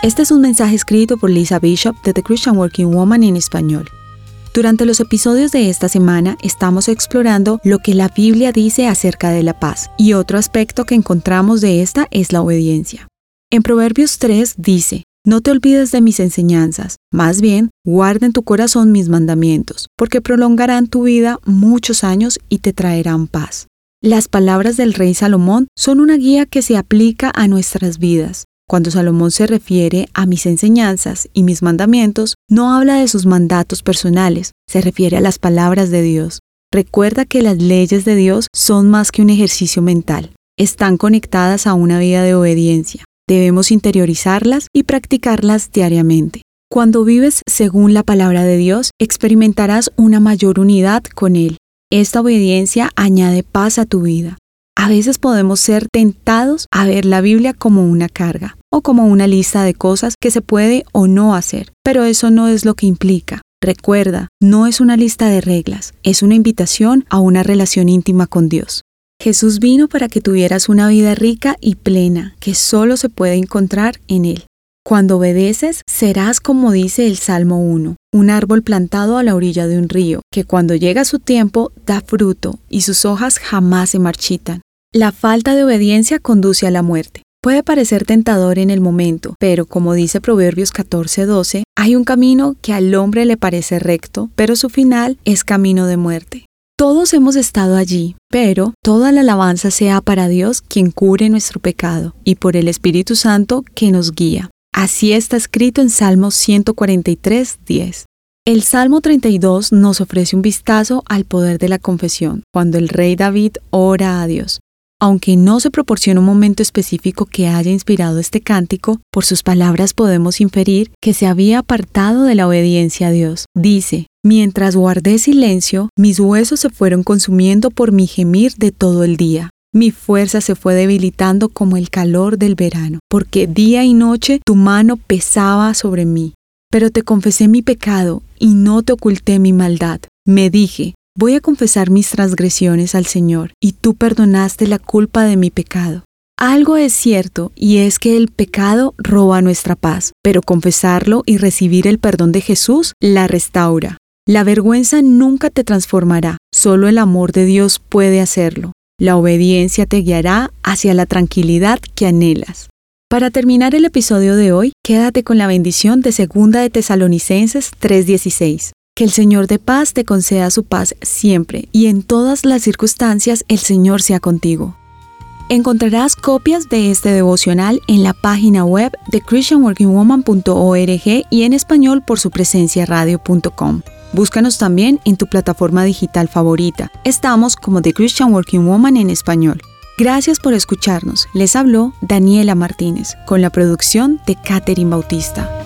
Este es un mensaje escrito por Lisa Bishop de The Christian Working Woman en español. Durante los episodios de esta semana estamos explorando lo que la Biblia dice acerca de la paz y otro aspecto que encontramos de esta es la obediencia. En Proverbios 3 dice, no te olvides de mis enseñanzas, más bien guarda en tu corazón mis mandamientos, porque prolongarán tu vida muchos años y te traerán paz. Las palabras del rey Salomón son una guía que se aplica a nuestras vidas. Cuando Salomón se refiere a mis enseñanzas y mis mandamientos, no habla de sus mandatos personales, se refiere a las palabras de Dios. Recuerda que las leyes de Dios son más que un ejercicio mental, están conectadas a una vida de obediencia. Debemos interiorizarlas y practicarlas diariamente. Cuando vives según la palabra de Dios, experimentarás una mayor unidad con Él. Esta obediencia añade paz a tu vida. A veces podemos ser tentados a ver la Biblia como una carga o como una lista de cosas que se puede o no hacer, pero eso no es lo que implica. Recuerda, no es una lista de reglas, es una invitación a una relación íntima con Dios. Jesús vino para que tuvieras una vida rica y plena, que solo se puede encontrar en Él. Cuando obedeces, serás como dice el Salmo 1, un árbol plantado a la orilla de un río, que cuando llega su tiempo da fruto y sus hojas jamás se marchitan. La falta de obediencia conduce a la muerte. Puede parecer tentador en el momento, pero como dice Proverbios 14:12, hay un camino que al hombre le parece recto, pero su final es camino de muerte. Todos hemos estado allí, pero toda la alabanza sea para Dios quien cure nuestro pecado y por el Espíritu Santo que nos guía. Así está escrito en Salmo 143:10. El Salmo 32 nos ofrece un vistazo al poder de la confesión, cuando el rey David ora a Dios. Aunque no se proporciona un momento específico que haya inspirado este cántico, por sus palabras podemos inferir que se había apartado de la obediencia a Dios. Dice, Mientras guardé silencio, mis huesos se fueron consumiendo por mi gemir de todo el día. Mi fuerza se fue debilitando como el calor del verano, porque día y noche tu mano pesaba sobre mí. Pero te confesé mi pecado y no te oculté mi maldad. Me dije, Voy a confesar mis transgresiones al Señor, y tú perdonaste la culpa de mi pecado. Algo es cierto, y es que el pecado roba nuestra paz, pero confesarlo y recibir el perdón de Jesús la restaura. La vergüenza nunca te transformará, solo el amor de Dios puede hacerlo. La obediencia te guiará hacia la tranquilidad que anhelas. Para terminar el episodio de hoy, quédate con la bendición de 2 de Tesalonicenses 3:16. Que el Señor de paz te conceda su paz siempre y en todas las circunstancias el Señor sea contigo. Encontrarás copias de este devocional en la página web de christianworkingwoman.org y en español por su presencia radio.com. Búscanos también en tu plataforma digital favorita. Estamos como The Christian Working Woman en español. Gracias por escucharnos. Les habló Daniela Martínez con la producción de Catherine Bautista.